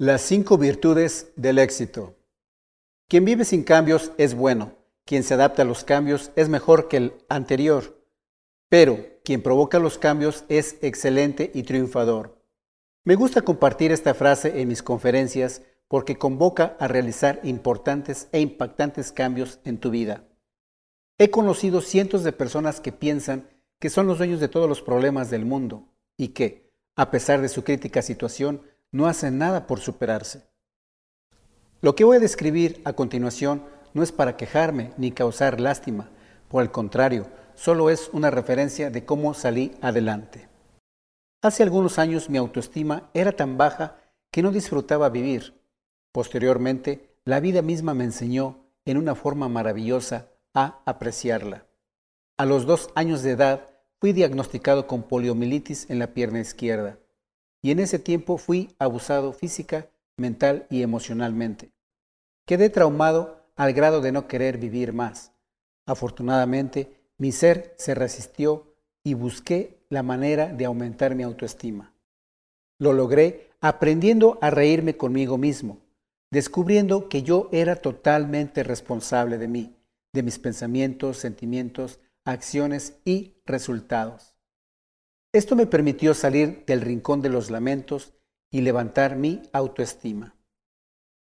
Las cinco virtudes del éxito. Quien vive sin cambios es bueno, quien se adapta a los cambios es mejor que el anterior, pero quien provoca los cambios es excelente y triunfador. Me gusta compartir esta frase en mis conferencias porque convoca a realizar importantes e impactantes cambios en tu vida. He conocido cientos de personas que piensan que son los dueños de todos los problemas del mundo y que, a pesar de su crítica situación, no hacen nada por superarse. Lo que voy a describir a continuación no es para quejarme ni causar lástima, por el contrario, solo es una referencia de cómo salí adelante. Hace algunos años mi autoestima era tan baja que no disfrutaba vivir. Posteriormente, la vida misma me enseñó en una forma maravillosa a apreciarla. A los dos años de edad fui diagnosticado con poliomielitis en la pierna izquierda y en ese tiempo fui abusado física, mental y emocionalmente. Quedé traumado al grado de no querer vivir más. Afortunadamente, mi ser se resistió y busqué la manera de aumentar mi autoestima. Lo logré aprendiendo a reírme conmigo mismo, descubriendo que yo era totalmente responsable de mí, de mis pensamientos, sentimientos, acciones y resultados. Esto me permitió salir del rincón de los lamentos y levantar mi autoestima.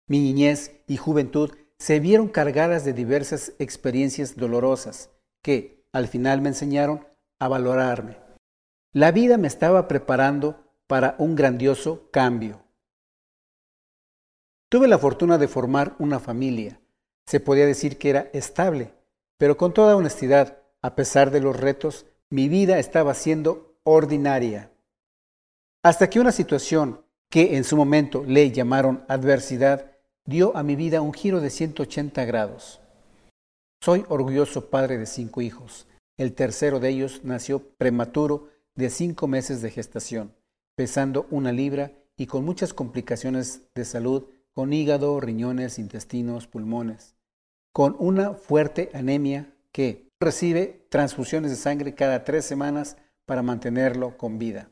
Mi niñez y juventud se vieron cargadas de diversas experiencias dolorosas que, al final, me enseñaron a valorarme. La vida me estaba preparando para un grandioso cambio. Tuve la fortuna de formar una familia. Se podía decir que era estable, pero con toda honestidad, a pesar de los retos, mi vida estaba siendo ordinaria. Hasta que una situación que en su momento le llamaron adversidad dio a mi vida un giro de 180 grados. Soy orgulloso padre de cinco hijos. El tercero de ellos nació prematuro de cinco meses de gestación, pesando una libra y con muchas complicaciones de salud, con hígado, riñones, intestinos, pulmones, con una fuerte anemia que recibe transfusiones de sangre cada tres semanas para mantenerlo con vida.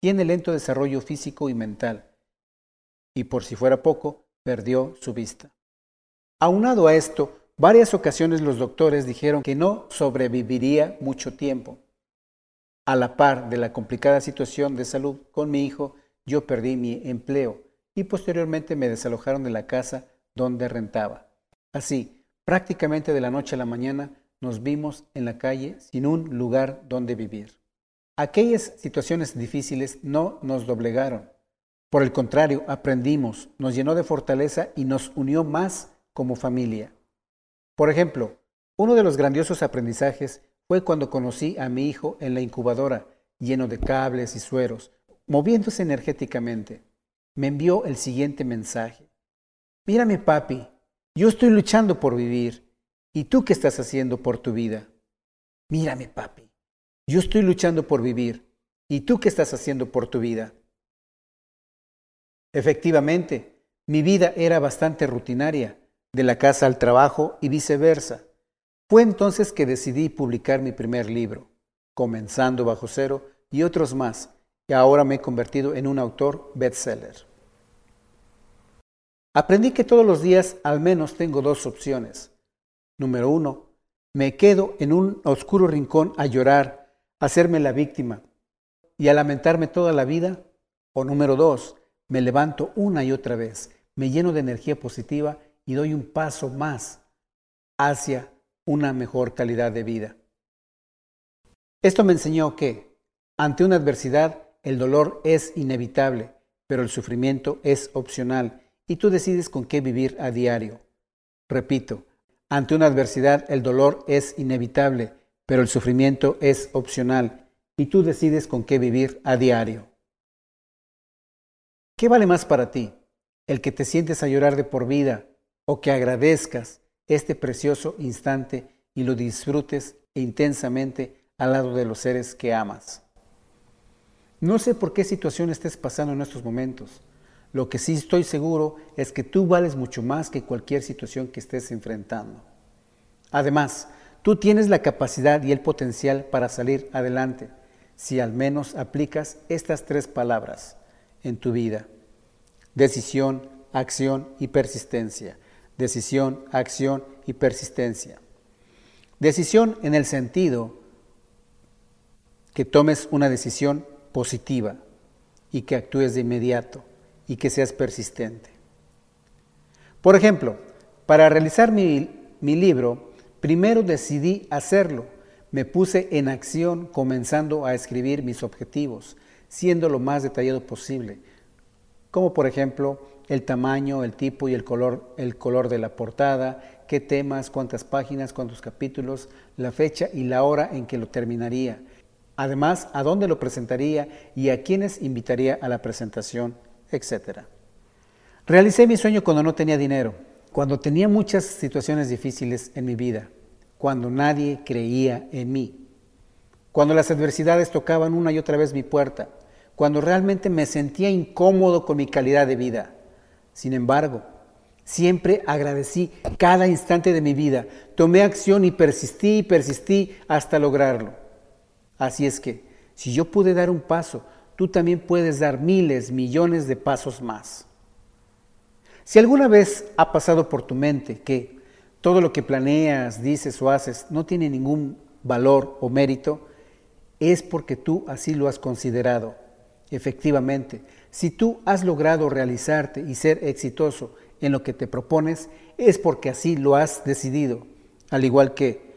Tiene lento desarrollo físico y mental, y por si fuera poco, perdió su vista. Aunado a esto, varias ocasiones los doctores dijeron que no sobreviviría mucho tiempo. A la par de la complicada situación de salud con mi hijo, yo perdí mi empleo y posteriormente me desalojaron de la casa donde rentaba. Así, prácticamente de la noche a la mañana, nos vimos en la calle sin un lugar donde vivir. Aquellas situaciones difíciles no nos doblegaron. Por el contrario, aprendimos, nos llenó de fortaleza y nos unió más como familia. Por ejemplo, uno de los grandiosos aprendizajes fue cuando conocí a mi hijo en la incubadora, lleno de cables y sueros, moviéndose energéticamente. Me envió el siguiente mensaje. Mírame, papi, yo estoy luchando por vivir. ¿Y tú qué estás haciendo por tu vida? Mírame, papi. Yo estoy luchando por vivir. ¿Y tú qué estás haciendo por tu vida? Efectivamente, mi vida era bastante rutinaria, de la casa al trabajo y viceversa. Fue entonces que decidí publicar mi primer libro, Comenzando bajo cero y otros más, y ahora me he convertido en un autor bestseller. Aprendí que todos los días al menos tengo dos opciones. Número uno, me quedo en un oscuro rincón a llorar hacerme la víctima y a lamentarme toda la vida? O número dos, me levanto una y otra vez, me lleno de energía positiva y doy un paso más hacia una mejor calidad de vida. Esto me enseñó que, ante una adversidad, el dolor es inevitable, pero el sufrimiento es opcional y tú decides con qué vivir a diario. Repito, ante una adversidad el dolor es inevitable, pero el sufrimiento es opcional y tú decides con qué vivir a diario. ¿Qué vale más para ti? ¿El que te sientes a llorar de por vida o que agradezcas este precioso instante y lo disfrutes intensamente al lado de los seres que amas? No sé por qué situación estés pasando en estos momentos. Lo que sí estoy seguro es que tú vales mucho más que cualquier situación que estés enfrentando. Además, Tú tienes la capacidad y el potencial para salir adelante si al menos aplicas estas tres palabras en tu vida. Decisión, acción y persistencia. Decisión, acción y persistencia. Decisión en el sentido que tomes una decisión positiva y que actúes de inmediato y que seas persistente. Por ejemplo, para realizar mi, mi libro, primero decidí hacerlo. Me puse en acción comenzando a escribir mis objetivos, siendo lo más detallado posible, como por ejemplo el tamaño, el tipo y el color, el color de la portada, qué temas, cuántas páginas, cuántos capítulos, la fecha y la hora en que lo terminaría. Además, a dónde lo presentaría y a quiénes invitaría a la presentación, etc. Realicé mi sueño cuando no tenía dinero, cuando tenía muchas situaciones difíciles en mi vida, cuando nadie creía en mí, cuando las adversidades tocaban una y otra vez mi puerta, cuando realmente me sentía incómodo con mi calidad de vida. Sin embargo, siempre agradecí cada instante de mi vida, tomé acción y persistí y persistí hasta lograrlo. Así es que, si yo pude dar un paso, tú también puedes dar miles, millones de pasos más. Si alguna vez ha pasado por tu mente que todo lo que planeas, dices o haces no tiene ningún valor o mérito, es porque tú así lo has considerado Efectivamente, si tú has logrado realizarte y ser exitoso en lo que te propones, es porque así lo has decidido. Al igual que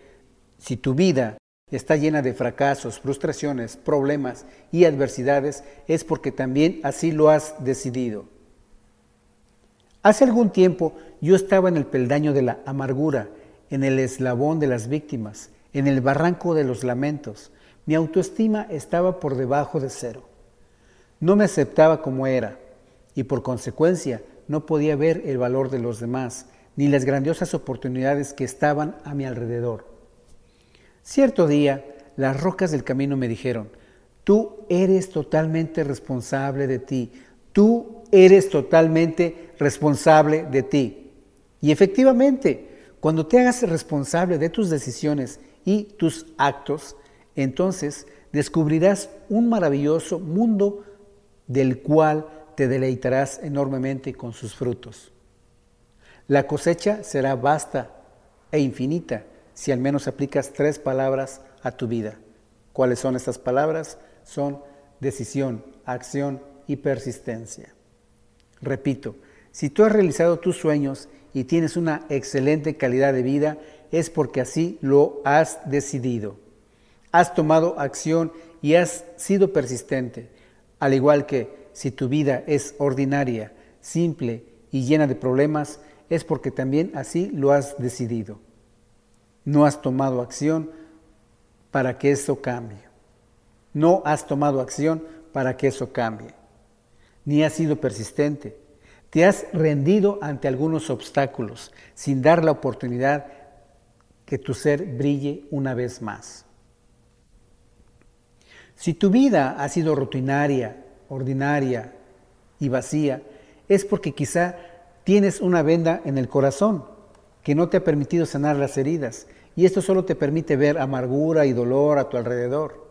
si tu vida está llena de fracasos, frustraciones, problemas y adversidades, es porque también así lo has decidido. Hace algún tiempo yo estaba en el peldaño de la amargura, en el eslabón de las víctimas, en el barranco de los lamentos. Mi autoestima estaba por debajo de cero. No me aceptaba como era y por consecuencia no podía ver el valor de los demás ni las grandiosas oportunidades que estaban a mi alrededor. Cierto día, las rocas del camino me dijeron, tú eres totalmente responsable de ti, tú eres totalmente responsable de ti. Y efectivamente, cuando te hagas responsable de tus decisiones y tus actos, entonces descubrirás un maravilloso mundo del cual te deleitarás enormemente con sus frutos. La cosecha será vasta e infinita si al menos aplicas tres palabras a tu vida. ¿Cuáles son estas palabras? Son decisión, acción y persistencia. Repito, si tú has realizado tus sueños y tienes una excelente calidad de vida, es porque así lo has decidido. Has tomado acción y has sido persistente. Al igual que si tu vida es ordinaria, simple y llena de problemas, es porque también así lo has decidido. No has tomado acción para que eso cambie. No has tomado acción para que eso cambie. Ni has sido persistente. Te has rendido ante algunos obstáculos sin dar la oportunidad que tu ser brille una vez más. Si tu vida ha sido rutinaria, ordinaria y vacía, es porque quizá tienes una venda en el corazón que no te ha permitido sanar las heridas y esto solo te permite ver amargura y dolor a tu alrededor.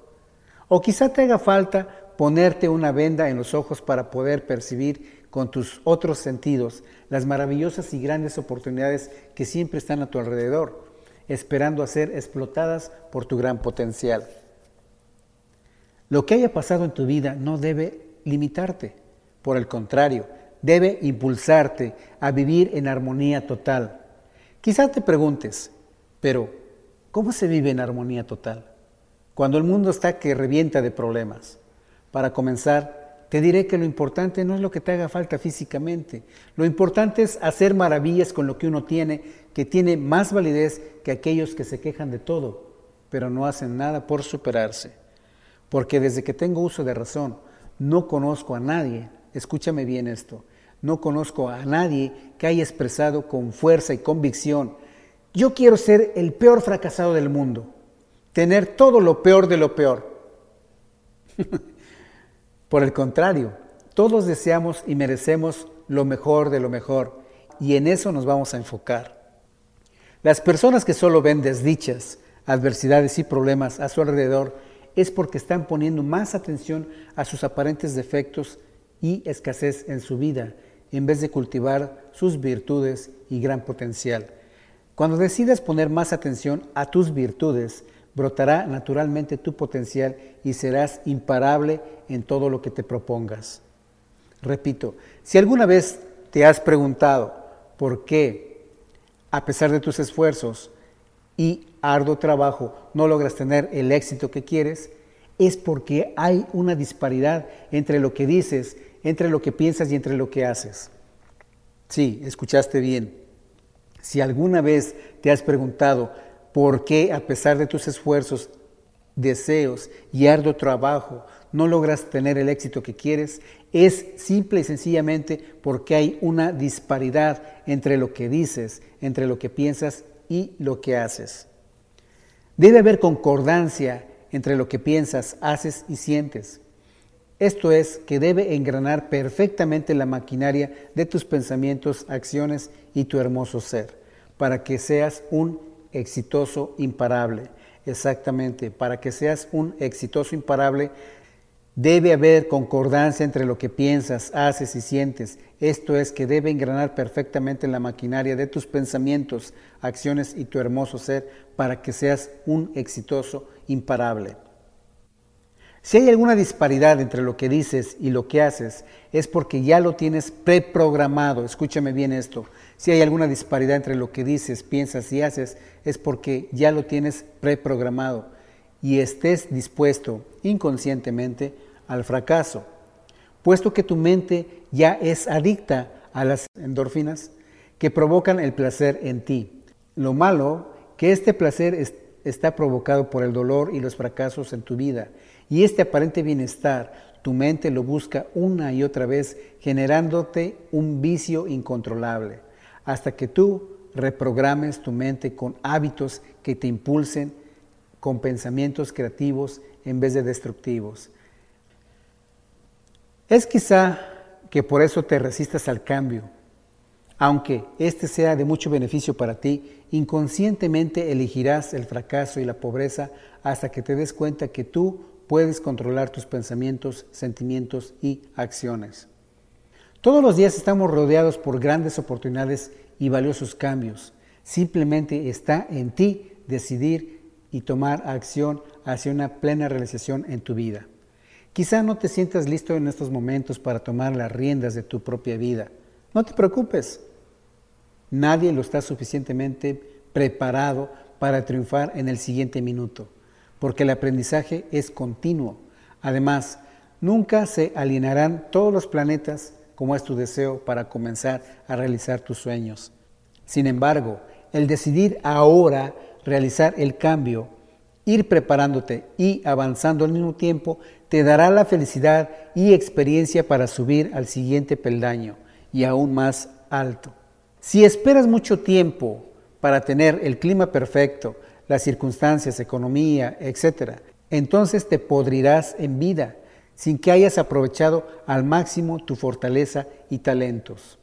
O quizá te haga falta ponerte una venda en los ojos para poder percibir con tus otros sentidos las maravillosas y grandes oportunidades que siempre están a tu alrededor, esperando a ser explotadas por tu gran potencial. Lo que haya pasado en tu vida no debe limitarte, por el contrario, debe impulsarte a vivir en armonía total. Quizá te preguntes, pero ¿cómo se vive en armonía total? Cuando el mundo está que revienta de problemas. Para comenzar, te diré que lo importante no es lo que te haga falta físicamente. Lo importante es hacer maravillas con lo que uno tiene, que tiene más validez que aquellos que se quejan de todo, pero no hacen nada por superarse. Porque desde que tengo uso de razón, no conozco a nadie, escúchame bien esto, no conozco a nadie que haya expresado con fuerza y convicción, yo quiero ser el peor fracasado del mundo, tener todo lo peor de lo peor. Por el contrario, todos deseamos y merecemos lo mejor de lo mejor y en eso nos vamos a enfocar. Las personas que solo ven desdichas, adversidades y problemas a su alrededor es porque están poniendo más atención a sus aparentes defectos y escasez en su vida en vez de cultivar sus virtudes y gran potencial. Cuando decidas poner más atención a tus virtudes, brotará naturalmente tu potencial y serás imparable en todo lo que te propongas. Repito, si alguna vez te has preguntado por qué, a pesar de tus esfuerzos y arduo trabajo, no logras tener el éxito que quieres, es porque hay una disparidad entre lo que dices, entre lo que piensas y entre lo que haces. Sí, escuchaste bien. Si alguna vez te has preguntado por qué, a pesar de tus esfuerzos, deseos y arduo trabajo, no logras tener el éxito que quieres, es simple y sencillamente porque hay una disparidad entre lo que dices, entre lo que piensas y lo que haces. Debe haber concordancia entre lo que piensas, haces y sientes. Esto es que debe engranar perfectamente la maquinaria de tus pensamientos, acciones y tu hermoso ser, para que seas un exitoso imparable. Exactamente, para que seas un exitoso imparable, debe haber concordancia entre lo que piensas, haces y sientes. Esto es que debe engranar perfectamente la maquinaria de tus pensamientos, acciones y tu hermoso ser, para que seas un exitoso imparable. Si hay alguna disparidad entre lo que dices y lo que haces, es porque ya lo tienes preprogramado. Escúchame bien esto. Si hay alguna disparidad entre lo que dices, piensas y haces, es porque ya lo tienes preprogramado y estés dispuesto inconscientemente al fracaso. Puesto que tu mente ya es adicta a las endorfinas que provocan el placer en ti. Lo malo que este placer está provocado por el dolor y los fracasos en tu vida y este aparente bienestar, tu mente lo busca una y otra vez, generándote un vicio incontrolable, hasta que tú reprogrames tu mente con hábitos que te impulsen con pensamientos creativos en vez de destructivos. Es quizá que por eso te resistas al cambio. Aunque este sea de mucho beneficio para ti, inconscientemente elegirás el fracaso y la pobreza hasta que te des cuenta que tú puedes controlar tus pensamientos, sentimientos y acciones. Todos los días estamos rodeados por grandes oportunidades y valiosos cambios. Simplemente está en ti decidir y tomar acción hacia una plena realización en tu vida. Quizá no te sientas listo en estos momentos para tomar las riendas de tu propia vida. No te preocupes. Nadie lo está suficientemente preparado para triunfar en el siguiente minuto porque el aprendizaje es continuo. Además, nunca se alinearán todos los planetas como es tu deseo para comenzar a realizar tus sueños. Sin embargo, el decidir ahora realizar el cambio, ir preparándote y avanzando al mismo tiempo, te dará la felicidad y experiencia para subir al siguiente peldaño y aún más alto. Si esperas mucho tiempo para tener el clima perfecto, las circunstancias, economía, etc., entonces te podrirás en vida sin que hayas aprovechado al máximo tu fortaleza y talentos.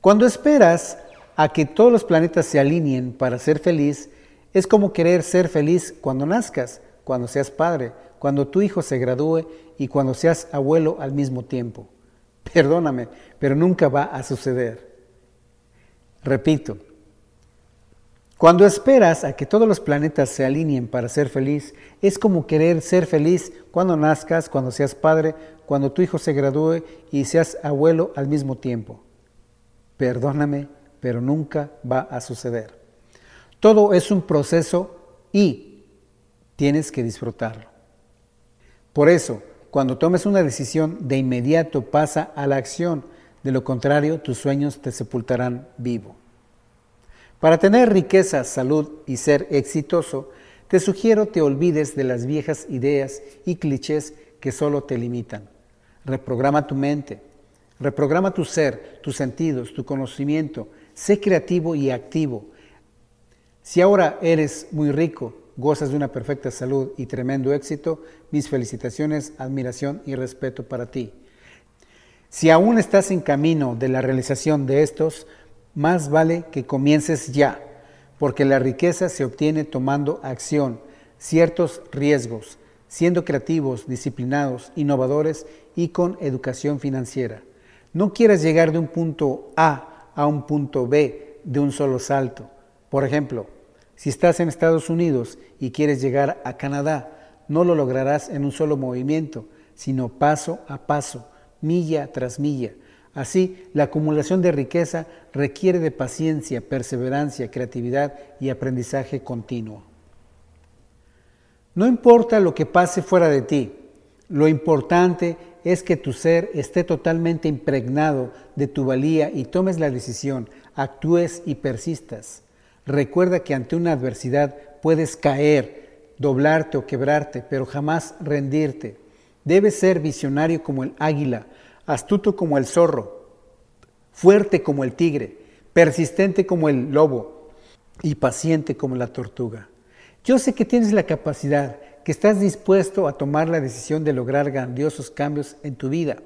Cuando esperas a que todos los planetas se alineen para ser feliz, es como querer ser feliz cuando nazcas, cuando seas padre, cuando tu hijo se gradúe y cuando seas abuelo al mismo tiempo. Perdóname, pero nunca va a suceder. Repito, cuando esperas a que todos los planetas se alineen para ser feliz, es como querer ser feliz cuando nazcas, cuando seas padre, cuando tu hijo se gradúe y seas abuelo al mismo tiempo. Perdóname, pero nunca va a suceder. Todo es un proceso y tienes que disfrutarlo. Por eso, cuando tomes una decisión, de inmediato pasa a la acción. De lo contrario, tus sueños te sepultarán vivo. Para tener riqueza, salud y ser exitoso, te sugiero te olvides de las viejas ideas y clichés que solo te limitan. Reprograma tu mente, reprograma tu ser, tus sentidos, tu conocimiento, sé creativo y activo. Si ahora eres muy rico, gozas de una perfecta salud y tremendo éxito, mis felicitaciones, admiración y respeto para ti. Si aún estás en camino de la realización de estos, más vale que comiences ya, porque la riqueza se obtiene tomando acción, ciertos riesgos, siendo creativos, disciplinados, innovadores y con educación financiera. No quieras llegar de un punto A a un punto B de un solo salto. Por ejemplo, si estás en Estados Unidos y quieres llegar a Canadá, no lo lograrás en un solo movimiento, sino paso a paso, milla tras milla. Así, la acumulación de riqueza requiere de paciencia, perseverancia, creatividad y aprendizaje continuo. No importa lo que pase fuera de ti, lo importante es que tu ser esté totalmente impregnado de tu valía y tomes la decisión, actúes y persistas. Recuerda que ante una adversidad puedes caer, doblarte o quebrarte, pero jamás rendirte. Debes ser visionario como el águila, astuto como el zorro, fuerte como el tigre, persistente como el lobo y paciente como la tortuga. Yo sé que tienes la capacidad, que estás dispuesto a tomar la decisión de lograr grandiosos cambios en tu vida.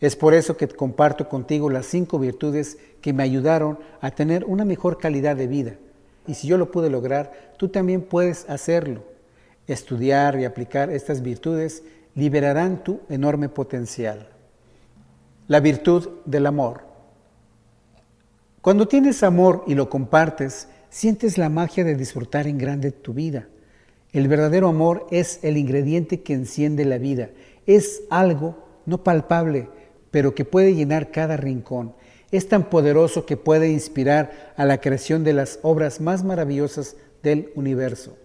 Es por eso que comparto contigo las cinco virtudes que me ayudaron a tener una mejor calidad de vida. Y si yo lo pude lograr, tú también puedes hacerlo. Estudiar y aplicar estas virtudes liberarán tu enorme potencial. La virtud del amor. Cuando tienes amor y lo compartes, sientes la magia de disfrutar en grande tu vida. El verdadero amor es el ingrediente que enciende la vida. Es algo no palpable, pero que puede llenar cada rincón. Es tan poderoso que puede inspirar a la creación de las obras más maravillosas del universo.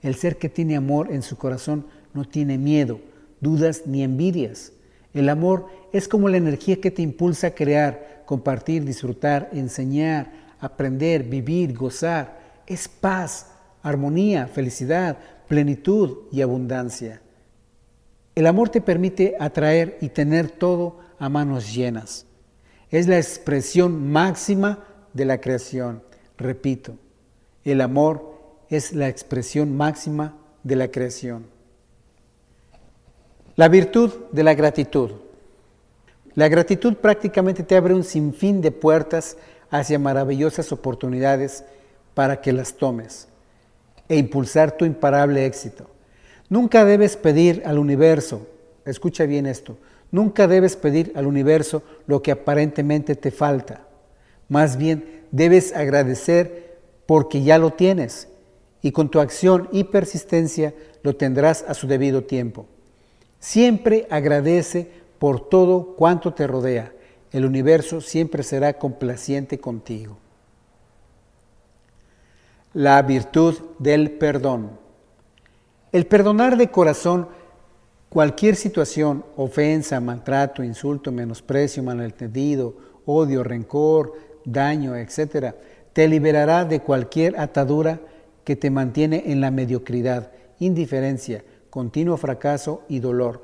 El ser que tiene amor en su corazón no tiene miedo, dudas ni envidias. El amor es como la energía que te impulsa a crear, compartir, disfrutar, enseñar, aprender, vivir, gozar. Es paz, armonía, felicidad, plenitud y abundancia. El amor te permite atraer y tener todo a manos llenas. Es la expresión máxima de la creación. Repito, el amor es la expresión máxima de la creación. La virtud de la gratitud. La gratitud prácticamente te abre un sinfín de puertas hacia maravillosas oportunidades para que las tomes e impulsar tu imparable éxito. Nunca debes pedir al universo, escucha bien esto, Nunca debes pedir al universo lo que aparentemente te falta. Más bien, debes agradecer porque ya lo tienes y con tu acción y persistencia lo tendrás a su debido tiempo. Siempre agradece por todo cuanto te rodea. El universo siempre será complaciente contigo. La virtud del perdón. El perdonar de corazón Cualquier situación, ofensa, maltrato, insulto, menosprecio, malentendido, odio, rencor, daño, etc., te liberará de cualquier atadura que te mantiene en la mediocridad, indiferencia, continuo fracaso y dolor.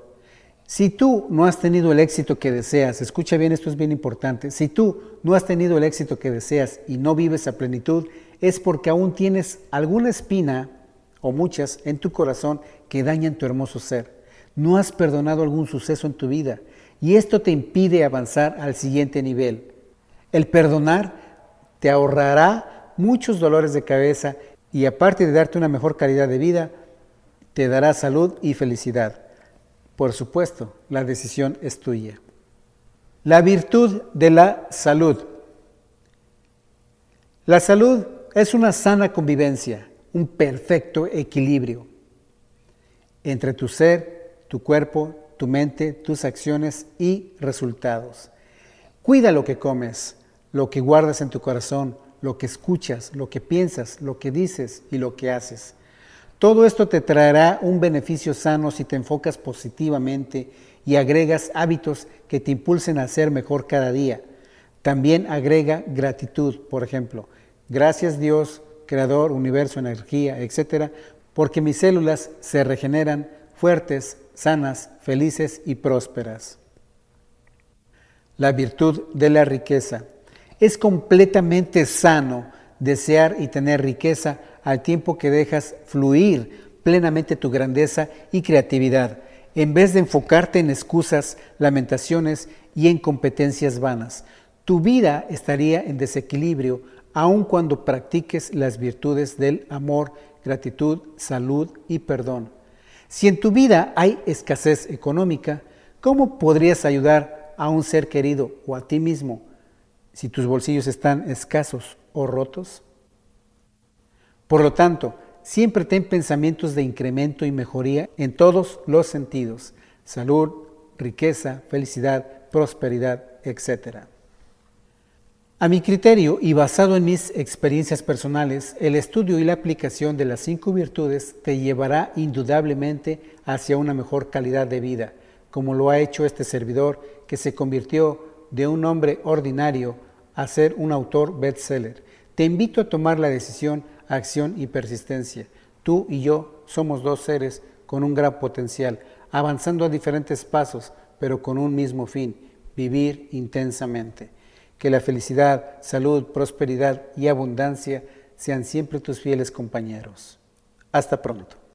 Si tú no has tenido el éxito que deseas, escucha bien, esto es bien importante, si tú no has tenido el éxito que deseas y no vives a plenitud, es porque aún tienes alguna espina o muchas en tu corazón que dañan tu hermoso ser no has perdonado algún suceso en tu vida y esto te impide avanzar al siguiente nivel. El perdonar te ahorrará muchos dolores de cabeza y aparte de darte una mejor calidad de vida, te dará salud y felicidad. Por supuesto, la decisión es tuya. La virtud de la salud. La salud es una sana convivencia, un perfecto equilibrio entre tu ser tu cuerpo, tu mente, tus acciones y resultados. Cuida lo que comes, lo que guardas en tu corazón, lo que escuchas, lo que piensas, lo que dices y lo que haces. Todo esto te traerá un beneficio sano si te enfocas positivamente y agregas hábitos que te impulsen a ser mejor cada día. También agrega gratitud, por ejemplo. Gracias Dios, Creador, Universo, Energía, etcétera, porque mis células se regeneran fuertes, sanas, felices y prósperas. La virtud de la riqueza. Es completamente sano desear y tener riqueza al tiempo que dejas fluir plenamente tu grandeza y creatividad, en vez de enfocarte en excusas, lamentaciones y en competencias vanas. Tu vida estaría en desequilibrio aun cuando practiques las virtudes del amor, gratitud, salud y perdón. Si en tu vida hay escasez económica, ¿cómo podrías ayudar a un ser querido o a ti mismo si tus bolsillos están escasos o rotos? Por lo tanto, siempre ten pensamientos de incremento y mejoría en todos los sentidos, salud, riqueza, felicidad, prosperidad, etc. A mi criterio y basado en mis experiencias personales, el estudio y la aplicación de las cinco virtudes te llevará indudablemente hacia una mejor calidad de vida, como lo ha hecho este servidor que se convirtió de un hombre ordinario a ser un autor bestseller. Te invito a tomar la decisión, acción y persistencia. Tú y yo somos dos seres con un gran potencial, avanzando a diferentes pasos, pero con un mismo fin, vivir intensamente. Que la felicidad, salud, prosperidad y abundancia sean siempre tus fieles compañeros. Hasta pronto.